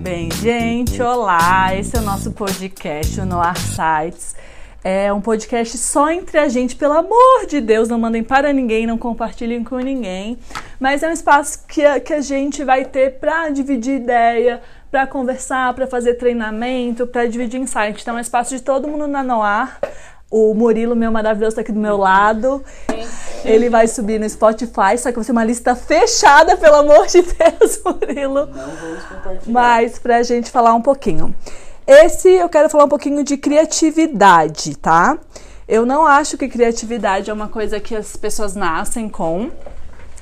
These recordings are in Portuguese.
Bem, gente, olá! Esse é o nosso podcast, o Noir Sites. É um podcast só entre a gente, pelo amor de Deus, não mandem para ninguém, não compartilhem com ninguém. Mas é um espaço que a, que a gente vai ter para dividir ideia, para conversar, para fazer treinamento, para dividir insight. Então é um espaço de todo mundo na Noir. O Murilo, meu maravilhoso, está aqui do meu lado. Ele vai subir no Spotify, só que vai ser uma lista fechada, pelo amor de Deus, Murilo. Não vamos compartilhar. Mas pra gente falar um pouquinho. Esse eu quero falar um pouquinho de criatividade, tá? Eu não acho que criatividade é uma coisa que as pessoas nascem com.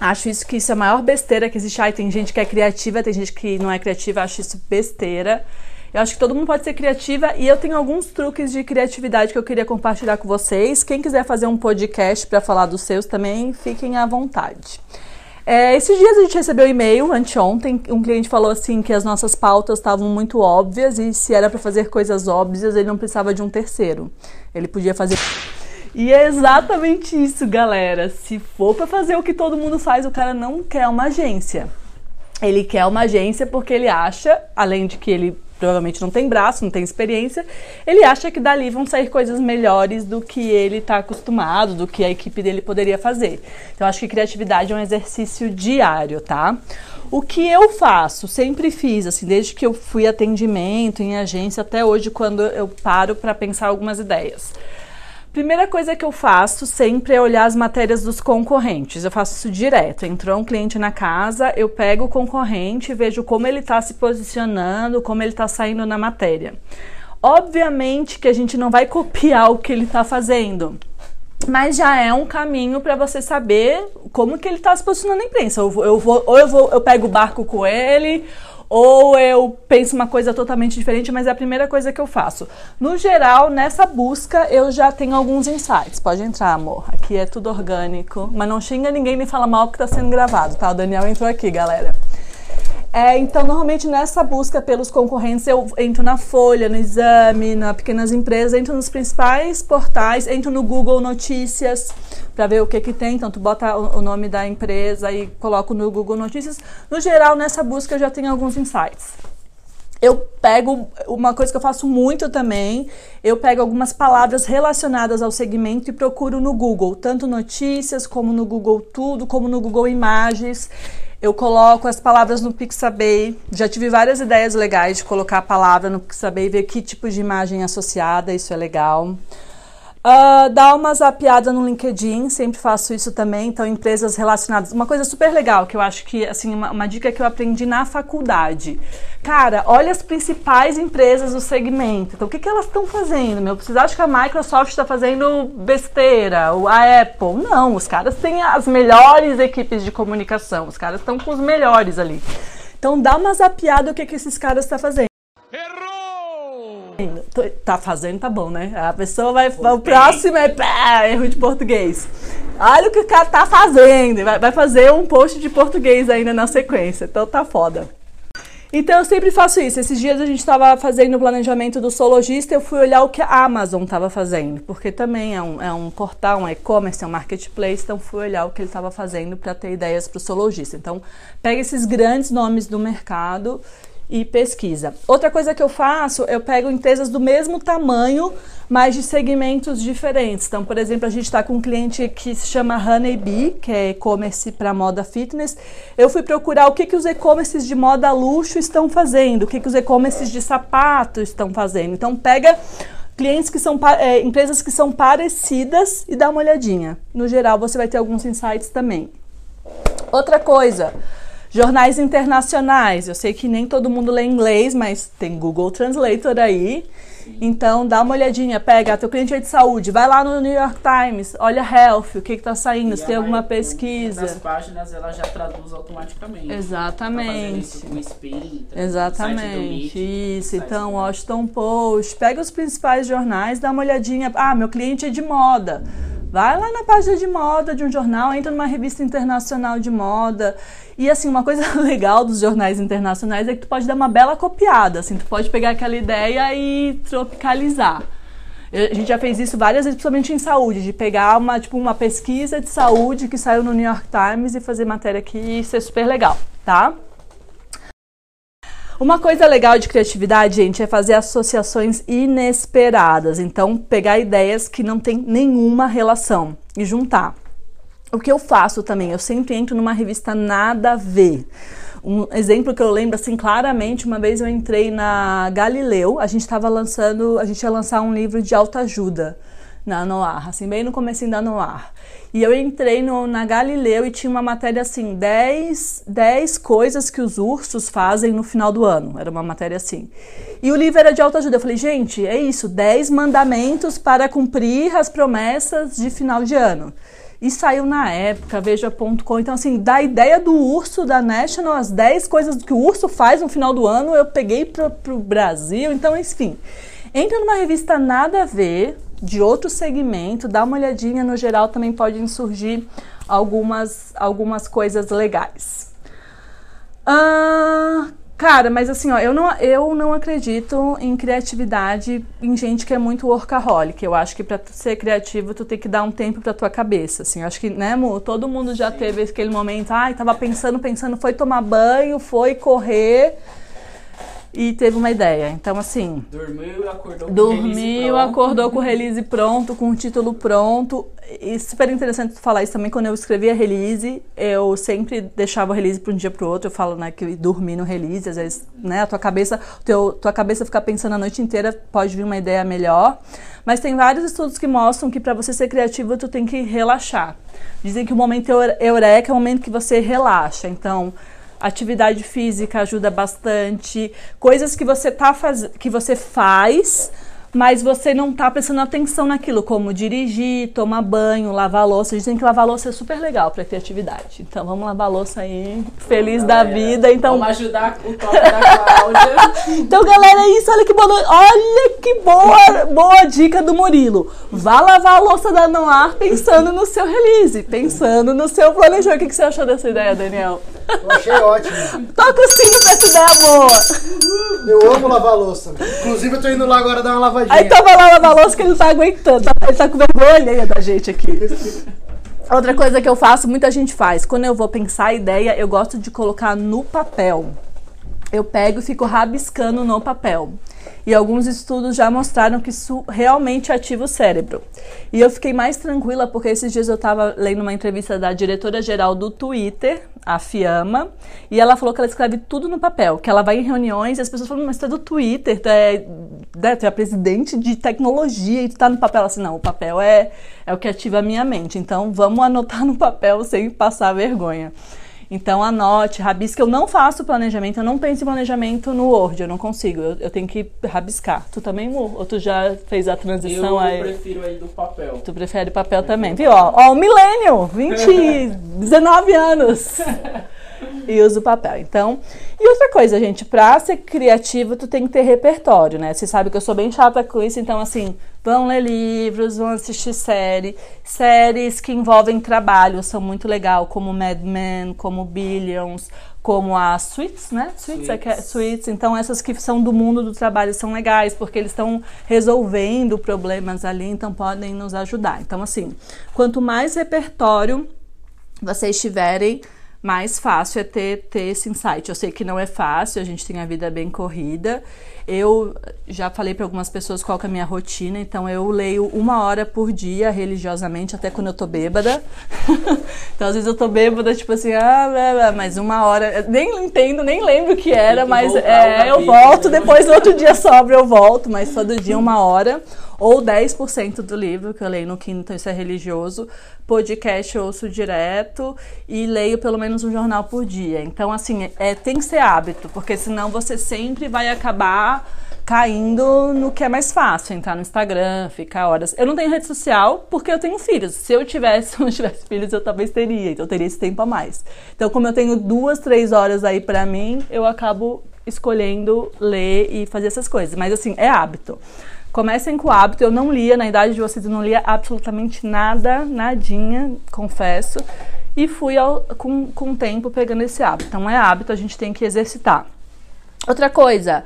Acho isso que isso é a maior besteira que existe. Ai, tem gente que é criativa, tem gente que não é criativa, acho isso besteira. Eu acho que todo mundo pode ser criativa e eu tenho alguns truques de criatividade que eu queria compartilhar com vocês. Quem quiser fazer um podcast para falar dos seus também, fiquem à vontade. É, esses dias a gente recebeu um e-mail, anteontem, um cliente falou assim que as nossas pautas estavam muito óbvias e se era para fazer coisas óbvias, ele não precisava de um terceiro. Ele podia fazer. E é exatamente isso, galera. Se for para fazer o que todo mundo faz, o cara não quer uma agência. Ele quer uma agência porque ele acha, além de que ele provavelmente não tem braço, não tem experiência, ele acha que dali vão sair coisas melhores do que ele está acostumado, do que a equipe dele poderia fazer. Então, acho que criatividade é um exercício diário, tá? O que eu faço, sempre fiz, assim, desde que eu fui atendimento em agência até hoje, quando eu paro para pensar algumas ideias. Primeira coisa que eu faço sempre é olhar as matérias dos concorrentes. Eu faço isso direto. Entrou um cliente na casa, eu pego o concorrente, vejo como ele está se posicionando, como ele está saindo na matéria. Obviamente que a gente não vai copiar o que ele está fazendo, mas já é um caminho para você saber como que ele está se posicionando na imprensa. Eu vou, eu vou, ou eu, vou, eu pego o barco com ele, ou eu penso uma coisa totalmente diferente, mas é a primeira coisa que eu faço. No geral, nessa busca eu já tenho alguns insights. Pode entrar, amor. Aqui é tudo orgânico, mas não xinga ninguém nem fala mal que está sendo gravado, tá? O Daniel entrou aqui, galera. É, então, normalmente nessa busca pelos concorrentes, eu entro na Folha, no Exame, na Pequenas Empresas, entro nos principais portais, entro no Google Notícias para ver o que que tem. Então, tu bota o, o nome da empresa e coloco no Google Notícias. No geral, nessa busca eu já tenho alguns insights. Eu pego uma coisa que eu faço muito também, eu pego algumas palavras relacionadas ao segmento e procuro no Google, tanto notícias como no Google Tudo, como no Google Imagens. Eu coloco as palavras no Pixabay. Já tive várias ideias legais de colocar a palavra no Pixabay ver que tipo de imagem associada, isso é legal. Uh, dá uma zapiada no LinkedIn, sempre faço isso também. Então, empresas relacionadas. Uma coisa super legal que eu acho que, assim, uma, uma dica que eu aprendi na faculdade. Cara, olha as principais empresas do segmento. Então, o que, que elas estão fazendo, meu? Vocês acham que a Microsoft está fazendo besteira? A Apple? Não, os caras têm as melhores equipes de comunicação. Os caras estão com os melhores ali. Então, dá uma zapiada o que, que esses caras estão fazendo. Tá fazendo, tá bom, né? A pessoa vai. O próximo é pá, erro de português. Olha o que o cara tá fazendo. Vai, vai fazer um post de português ainda na sequência. Então tá foda. Então eu sempre faço isso. Esses dias a gente estava fazendo o planejamento do Sologista, eu fui olhar o que a Amazon estava fazendo, porque também é um, é um portal, um e-commerce, é um marketplace, então fui olhar o que ele estava fazendo para ter ideias para o Sologista. Então pega esses grandes nomes do mercado e pesquisa. Outra coisa que eu faço, eu pego empresas do mesmo tamanho, mas de segmentos diferentes. Então, por exemplo, a gente está com um cliente que se chama Honeybee, que é e-commerce para moda fitness. Eu fui procurar o que, que os e-commerces de moda luxo estão fazendo, o que, que os e-commerces de sapato estão fazendo. Então, pega clientes que são é, empresas que são parecidas e dá uma olhadinha. No geral, você vai ter alguns insights também. Outra coisa, Jornais internacionais. Eu sei que nem todo mundo lê inglês, mas tem Google Translator aí. Então dá uma olhadinha, pega teu cliente é de saúde, vai lá no New York Times, olha Health, o que está saindo, se tem alguma pesquisa. Nas páginas ela já traduz automaticamente. Exatamente. Tá spin, Exatamente. Isso. Então, Washington Post, pega os principais jornais, dá uma olhadinha. Ah, meu cliente é de moda. Vai lá na página de moda de um jornal, entra numa revista internacional de moda. E assim, uma coisa legal dos jornais internacionais é que tu pode dar uma bela copiada, assim, tu pode pegar aquela ideia e tropicalizar. A gente já fez isso várias vezes, principalmente em saúde, de pegar uma, tipo, uma pesquisa de saúde que saiu no New York Times e fazer matéria aqui isso é super legal, tá? Uma coisa legal de criatividade, gente, é fazer associações inesperadas. Então, pegar ideias que não tem nenhuma relação e juntar. O que eu faço também, eu sempre entro numa revista nada a ver. Um exemplo que eu lembro assim claramente, uma vez eu entrei na Galileu, a gente estava lançando, a gente ia lançar um livro de autoajuda na Noir, assim, bem no começo da Noir. E eu entrei no, na Galileu e tinha uma matéria assim, 10, 10 coisas que os ursos fazem no final do ano. Era uma matéria assim. E o livro era de autoajuda. Eu falei, gente, é isso, 10 mandamentos para cumprir as promessas de final de ano. E saiu na época, veja.com. Então, assim, da ideia do urso da National, as 10 coisas que o urso faz no final do ano, eu peguei para o Brasil. Então, enfim, entra numa revista nada a ver, de outro segmento, dá uma olhadinha. No geral, também podem surgir algumas, algumas coisas legais. Ah, Cara, mas assim, ó, eu não, eu não acredito em criatividade em gente que é muito workaholic. Eu acho que para ser criativo, tu tem que dar um tempo pra tua cabeça, assim. Eu acho que, né, amor, todo mundo já Sim. teve aquele momento, ai, tava pensando, pensando, foi tomar banho, foi correr e teve uma ideia. Então, assim. Dormiu e acordou com Dormiu, acordou com o release pronto, com o título pronto. E super interessante falar isso também. Quando eu escrevi a release, eu sempre deixava o release para um dia para o outro. Eu falo, né, que dormi no release, às vezes, né, a tua cabeça, teu, tua cabeça ficar pensando a noite inteira, pode vir uma ideia melhor. Mas tem vários estudos que mostram que para você ser criativo, tu tem que relaxar. Dizem que o momento eureka é o momento que você relaxa. Então, atividade física ajuda bastante, coisas que você tá faz... que você faz mas você não tá prestando atenção naquilo, como dirigir, tomar banho, lavar louça. Dizem que lavar louça é super legal para criatividade. Então vamos lavar louça aí, feliz da vida. Então vamos ajudar o toque da Cláudia. então galera, é isso. Olha que boa, olha que boa, boa dica do Murilo. Vá lavar a louça da Noir pensando no seu release, pensando no seu planejamento. O que, que você achou dessa ideia, Daniel? Eu achei ótimo. Toca o sino pra essa ideia boa. Eu amo lavar louça. Inclusive eu tô indo lá agora dar uma lavadinha. Aí tava lá lavar louça que ele não tá aguentando. Tá, ele tá com vergonha da gente aqui. Outra coisa que eu faço, muita gente faz. Quando eu vou pensar a ideia, eu gosto de colocar no papel. Eu pego e fico rabiscando no papel. E alguns estudos já mostraram que isso realmente ativa o cérebro. E eu fiquei mais tranquila porque esses dias eu estava lendo uma entrevista da diretora-geral do Twitter, a Fiamma, e ela falou que ela escreve tudo no papel, que ela vai em reuniões e as pessoas falam, mas tu é do Twitter, tu é, né, tu é presidente de tecnologia e tu tá no papel. Assim, não, o papel é, é o que ativa a minha mente, então vamos anotar no papel sem passar vergonha. Então anote, rabisque. Eu não faço planejamento, eu não penso em planejamento no Word, eu não consigo. Eu, eu tenho que rabiscar. Tu também, ou tu já fez a transição eu aí? Eu prefiro aí do papel. Tu prefere papel também, viu? Ó, ó, o milênio, 20, 19 anos. e uso papel. Então, e outra coisa, gente, pra ser criativo, tu tem que ter repertório, né? Você sabe que eu sou bem chata com isso, então assim, vão ler livros, vão assistir série, séries que envolvem trabalho são muito legal, como Mad Men, como Billions, como a Suits, né? Suits, é Suits. É, Suits. Então essas que são do mundo do trabalho são legais porque eles estão resolvendo problemas ali, então podem nos ajudar. Então assim, quanto mais repertório vocês tiverem, mais fácil é ter, ter esse insight. Eu sei que não é fácil, a gente tem a vida bem corrida. Eu já falei para algumas pessoas qual é a minha rotina, então eu leio uma hora por dia religiosamente, até quando eu tô bêbada. então às vezes eu tô bêbada, tipo assim, ah, mas uma hora, nem entendo, nem lembro o que era, que mas é, eu volto, né? depois no outro dia sobra eu volto, mas todo dia uma hora ou 10% do livro que eu leio no Kindle, então isso é religioso. Podcast eu ouço direto e leio pelo menos um jornal por dia. Então, assim, é, tem que ser hábito, porque senão você sempre vai acabar caindo no que é mais fácil, entrar no Instagram, ficar horas. Eu não tenho rede social porque eu tenho filhos. Se eu tivesse, não tivesse filhos, eu talvez teria, então eu teria esse tempo a mais. Então, como eu tenho duas, três horas aí para mim, eu acabo escolhendo ler e fazer essas coisas. Mas assim, é hábito. Comecem com o hábito. Eu não lia, na idade de vocês, eu não lia absolutamente nada, nadinha, confesso. E fui ao, com, com o tempo pegando esse hábito. Então, é hábito, a gente tem que exercitar. Outra coisa,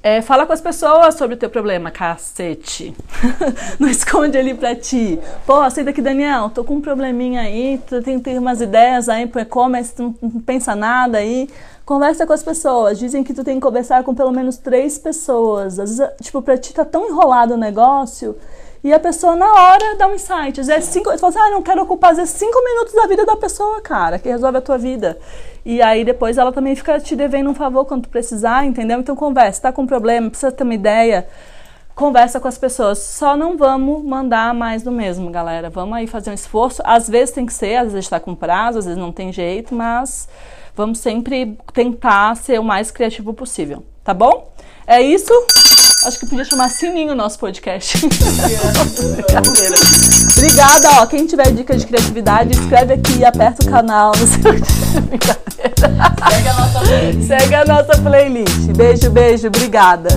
É, fala com as pessoas sobre o teu problema, cacete. não esconde ali pra ti. Pô, aceita aqui, Daniel, tô com um probleminha aí, tu tem, tem umas ideias aí pro e-commerce, tu não, pensa nada aí. Conversa com as pessoas. Dizem que tu tem que conversar com pelo menos três pessoas. Às vezes, tipo, pra ti tá tão enrolado o negócio e a pessoa na hora dá um insight. Às vezes, cinco, tu fala assim, ah, não quero ocupar, às vezes, cinco minutos da vida da pessoa, cara, que resolve a tua vida. E aí depois ela também fica te devendo um favor quando precisar, entendeu? Então conversa, tá com problema, precisa ter uma ideia. Conversa com as pessoas. Só não vamos mandar mais do mesmo, galera. Vamos aí fazer um esforço. Às vezes tem que ser, às vezes está com prazo, às vezes não tem jeito, mas vamos sempre tentar ser o mais criativo possível, tá bom? É isso. Acho que podia chamar Sininho o nosso podcast. Obrigada, ó. Quem tiver dicas de criatividade, escreve aqui, aperta o canal. Não sei o que. Brincadeira. Segue a nossa playlist. Segue a nossa playlist. Beijo, beijo. Obrigada.